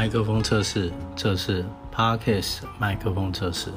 麦克风测试测试 parkes 麦克风测试。